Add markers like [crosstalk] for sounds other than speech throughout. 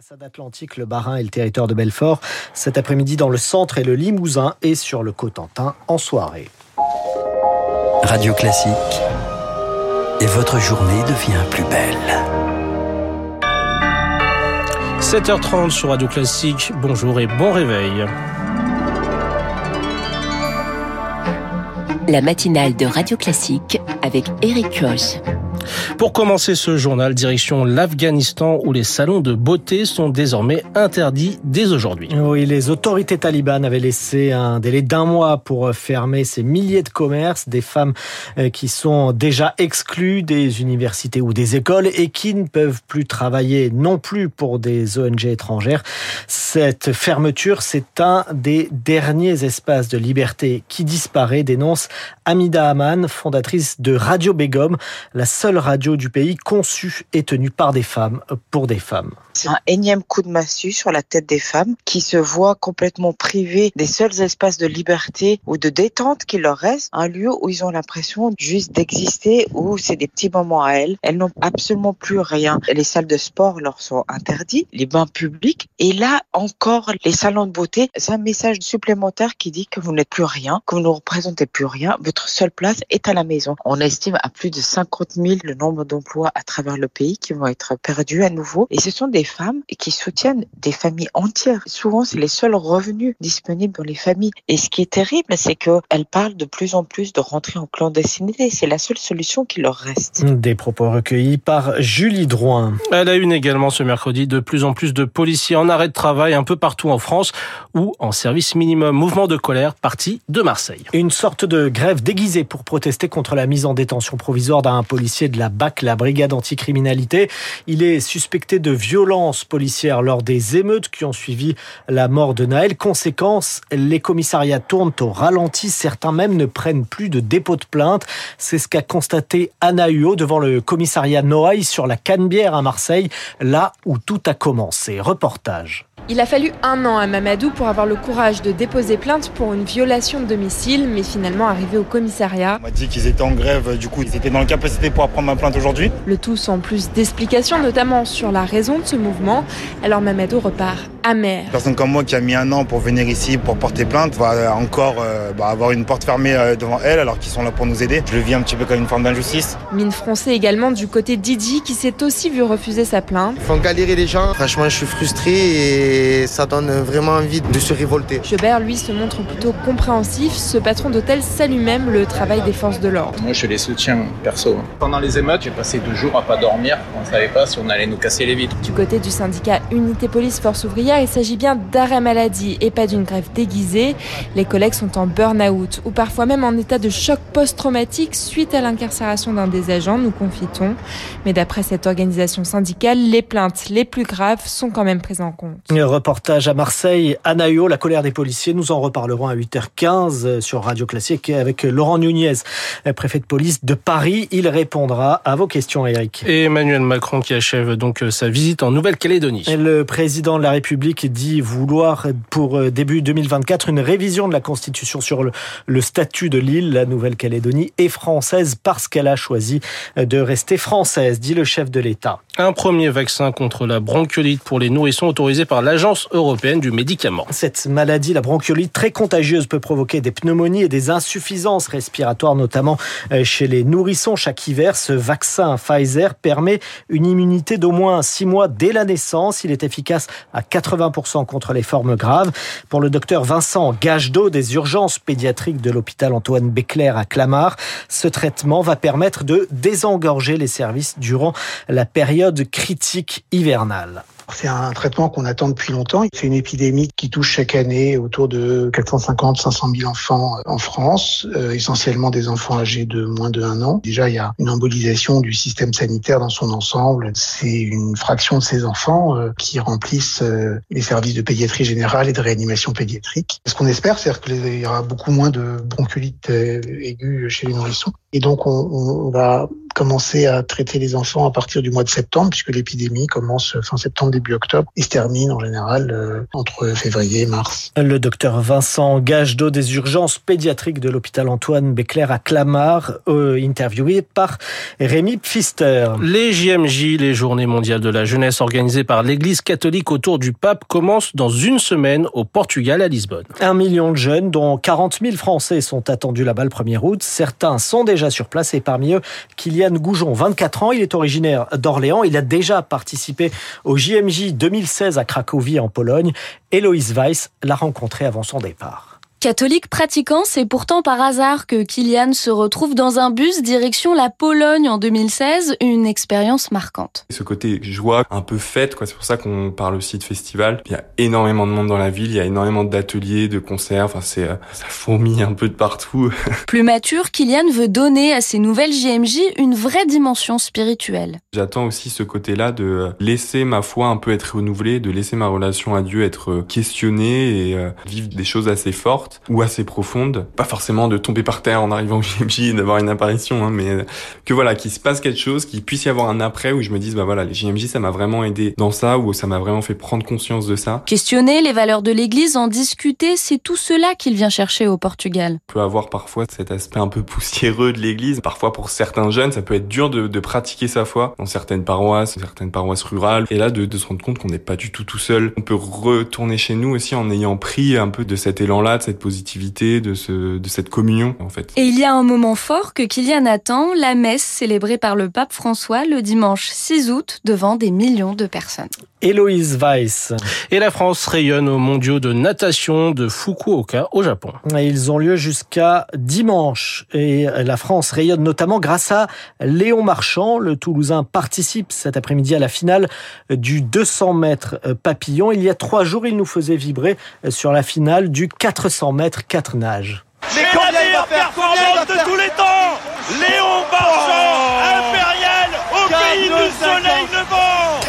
Façade atlantique, le Barin et le territoire de Belfort. Cet après-midi dans le centre et le Limousin et sur le Cotentin en soirée. Radio Classique. Et votre journée devient plus belle. 7h30 sur Radio Classique. Bonjour et bon réveil. La matinale de Radio Classique avec Eric Koch. Pour commencer ce journal, direction l'Afghanistan où les salons de beauté sont désormais interdits dès aujourd'hui. Oui, les autorités talibanes avaient laissé un délai d'un mois pour fermer ces milliers de commerces, des femmes euh, qui sont déjà exclues des universités ou des écoles et qui ne peuvent plus travailler non plus pour des ONG étrangères. Cette fermeture, c'est un des derniers espaces de liberté qui disparaît, dénonce Amida Aman, fondatrice de Radio Begum, la seule radio du pays conçue et tenue par des femmes pour des femmes. C'est un énième coup de massue sur la tête des femmes qui se voient complètement privées des seuls espaces de liberté ou de détente qui leur restent, un lieu où ils ont l'impression juste d'exister, où c'est des petits moments à elles. Elles n'ont absolument plus rien. Les salles de sport leur sont interdites, les bains publics, et là encore, les salons de beauté, c'est un message supplémentaire qui dit que vous n'êtes plus rien, que vous ne représentez plus rien, votre seule place est à la maison. On estime à plus de 50 000 le nombre d'emplois à travers le pays qui vont être perdus à nouveau, et ce sont des femmes qui soutiennent des familles entières. Souvent, c'est les seuls revenus disponibles dans les familles. Et ce qui est terrible, c'est qu'elles parlent de plus en plus de rentrer en clandestinité. C'est la seule solution qui leur reste. Des propos recueillis par Julie Drouin. Elle a une également ce mercredi de plus en plus de policiers en arrêt de travail un peu partout en France ou en service minimum. Mouvement de colère parti de Marseille. Une sorte de grève déguisée pour protester contre la mise en détention provisoire d'un policier de la BAC, la brigade anticriminalité. Il est suspecté de violence policière lors des émeutes qui ont suivi la mort de Naël. Conséquence, les commissariats tournent au ralenti. Certains même ne prennent plus de dépôt de plainte. C'est ce qu'a constaté Anna Huot devant le commissariat Noailles sur la Canebière à Marseille, là où tout a commencé. Reportage. Il a fallu un an à Mamadou pour avoir le courage de déposer plainte pour une violation de domicile, mais finalement arrivé au commissariat. On m'a dit qu'ils étaient en grève, du coup ils étaient dans la capacité pour prendre ma plainte aujourd'hui. Le tout sans plus d'explications, notamment sur la raison de ce mouvement. Alors Mamadou repart amer. Une personne comme moi qui a mis un an pour venir ici pour porter plainte va encore euh, bah, avoir une porte fermée euh, devant elle alors qu'ils sont là pour nous aider. Je le vis un petit peu comme une forme d'injustice. Mine français également du côté Didi qui s'est aussi vu refuser sa plainte. Ils font galérer les gens. Franchement, je suis frustré et ça donne vraiment envie de se révolter. Jobert, lui, se montre plutôt compréhensif. Ce patron d'hôtel salue même le travail des forces de l'ordre. Moi, je les soutiens perso. Pendant les émeutes, j'ai passé deux jours à pas dormir. On ne savait pas si on allait nous casser les vitres. Du côté du syndicat Unité Police Force Ouvrière, il s'agit bien d'arrêt maladie et pas d'une grève déguisée. Les collègues sont en burn-out ou parfois même en état de choc post-traumatique suite à l'incarcération d'un des agents, nous confie-t-on. Mais d'après cette organisation syndicale, les plaintes les plus graves sont quand même prises en compte. Reportage à Marseille, Anaïo, la colère des policiers. Nous en reparlerons à 8h15 sur Radio Classique avec Laurent Nunez, préfet de police de Paris. Il répondra à vos questions, Eric. Et Emmanuel Macron qui achève donc sa visite en Nouvelle-Calédonie. Le président de la République dit vouloir pour début 2024 une révision de la Constitution sur le, le statut de l'île. La Nouvelle-Calédonie est française parce qu'elle a choisi de rester française, dit le chef de l'État. Un premier vaccin contre la bronchiolite pour les nourrissons autorisé par l'Agence européenne du médicament. Cette maladie, la bronchiolite très contagieuse, peut provoquer des pneumonies et des insuffisances respiratoires, notamment euh, chez les nourrissons chaque hiver. Ce vaccin Pfizer permet une immunité d'au moins 6 mois dès la naissance. Il est efficace à 80% contre les formes graves. Pour le docteur Vincent Gagedo des urgences pédiatriques de l'hôpital Antoine Béclair à Clamart, ce traitement va permettre de désengorger les services durant la période critique hivernale. C'est un traitement qu'on attend depuis longtemps. C'est une épidémie qui touche chaque année autour de 450 500 000 enfants en France, euh, essentiellement des enfants âgés de moins de 1 an. Déjà, il y a une embolisation du système sanitaire dans son ensemble. C'est une fraction de ces enfants euh, qui remplissent euh, les services de pédiatrie générale et de réanimation pédiatrique. Ce qu'on espère, c'est qu'il y aura beaucoup moins de bronchiolite aiguë chez les nourrissons. Et donc, on, on va commencer à traiter les enfants à partir du mois de septembre, puisque l'épidémie commence fin septembre, début octobre, et se termine en général euh, entre février et mars. Le docteur Vincent Gagedo des urgences pédiatriques de l'hôpital Antoine Béclair à Clamart, euh, interviewé par Rémi Pfister. Les JMJ, les Journées mondiales de la jeunesse organisées par l'Église catholique autour du pape, commencent dans une semaine au Portugal à Lisbonne. Un million de jeunes, dont 40 000 Français, sont attendus là-bas le 1er août. Certains sont déjà sur place et parmi eux, Goujon, 24 ans. Il est originaire d'Orléans. Il a déjà participé au JMJ 2016 à Cracovie en Pologne. Héloïse Weiss l'a rencontré avant son départ. Catholique pratiquant, c'est pourtant par hasard que Kylian se retrouve dans un bus direction la Pologne en 2016, une expérience marquante. Ce côté joie, un peu fête, quoi. C'est pour ça qu'on parle aussi de festival. Il y a énormément de monde dans la ville, il y a énormément d'ateliers, de concerts. Enfin, c'est euh, ça fourmille un peu de partout. [laughs] Plus mature, Kylian veut donner à ces nouvelles JMJ une vraie dimension spirituelle. J'attends aussi ce côté-là de laisser ma foi un peu être renouvelée, de laisser ma relation à Dieu être questionnée et euh, vivre des choses assez fortes ou assez profonde. Pas forcément de tomber par terre en arrivant au JMJ et d'avoir une apparition, hein, mais euh, que voilà, qu'il se passe quelque chose, qu'il puisse y avoir un après où je me dise, bah voilà, les JMJ, ça m'a vraiment aidé dans ça, ou ça m'a vraiment fait prendre conscience de ça. Questionner les valeurs de l'église, en discuter, c'est tout cela qu'il vient chercher au Portugal. On peut avoir parfois cet aspect un peu poussiéreux de l'église. Parfois, pour certains jeunes, ça peut être dur de, de pratiquer sa foi dans certaines paroisses, certaines paroisses rurales. Et là, de, de se rendre compte qu'on n'est pas du tout tout seul. On peut retourner chez nous aussi en ayant pris un peu de cet élan-là, de cette de, ce, de cette communion. Et il y a un moment fort que Kylian attend, la messe célébrée par le pape François le dimanche 6 août devant des millions de personnes. Héloïse Weiss. Et la France rayonne aux mondiaux de natation de Fukuoka au Japon. ils ont lieu jusqu'à dimanche. Et la France rayonne notamment grâce à Léon Marchand. Le Toulousain participe cet après-midi à la finale du 200 mètres papillon. Il y a trois jours, il nous faisait vibrer sur la finale du 400 mètres 4 nages. Mais la meilleure performance de tous les temps Léon Marchand, impérial, au pays du soleil levant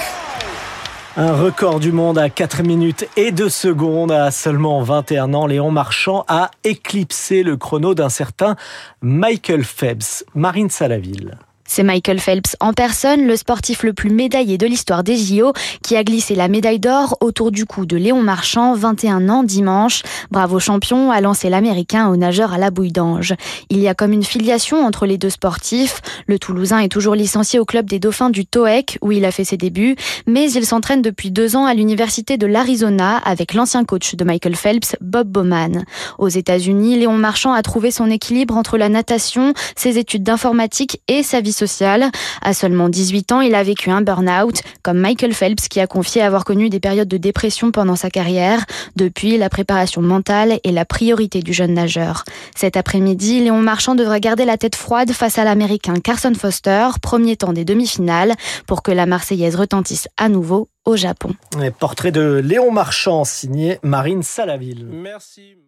un record du monde à 4 minutes et 2 secondes à seulement 21 ans. Léon Marchand a éclipsé le chrono d'un certain Michael Phelps. Marine Salaville. C'est Michael Phelps en personne, le sportif le plus médaillé de l'histoire des JO, qui a glissé la médaille d'or autour du cou de Léon Marchand, 21 ans dimanche. Bravo champion, a lancé l'Américain au nageur à la bouille d'ange. Il y a comme une filiation entre les deux sportifs. Le Toulousain est toujours licencié au club des Dauphins du TOEC, où il a fait ses débuts, mais il s'entraîne depuis deux ans à l'université de l'Arizona avec l'ancien coach de Michael Phelps, Bob Bowman. Aux États-Unis, Léon Marchand a trouvé son équilibre entre la natation, ses études d'informatique et sa vie social. À seulement 18 ans, il a vécu un burn-out, comme Michael Phelps qui a confié avoir connu des périodes de dépression pendant sa carrière. Depuis, la préparation mentale est la priorité du jeune nageur. Cet après-midi, Léon Marchand devrait garder la tête froide face à l'Américain Carson Foster, premier temps des demi-finales, pour que la Marseillaise retentisse à nouveau au Japon. portrait de Léon Marchand, signé Marine Salaville. Merci.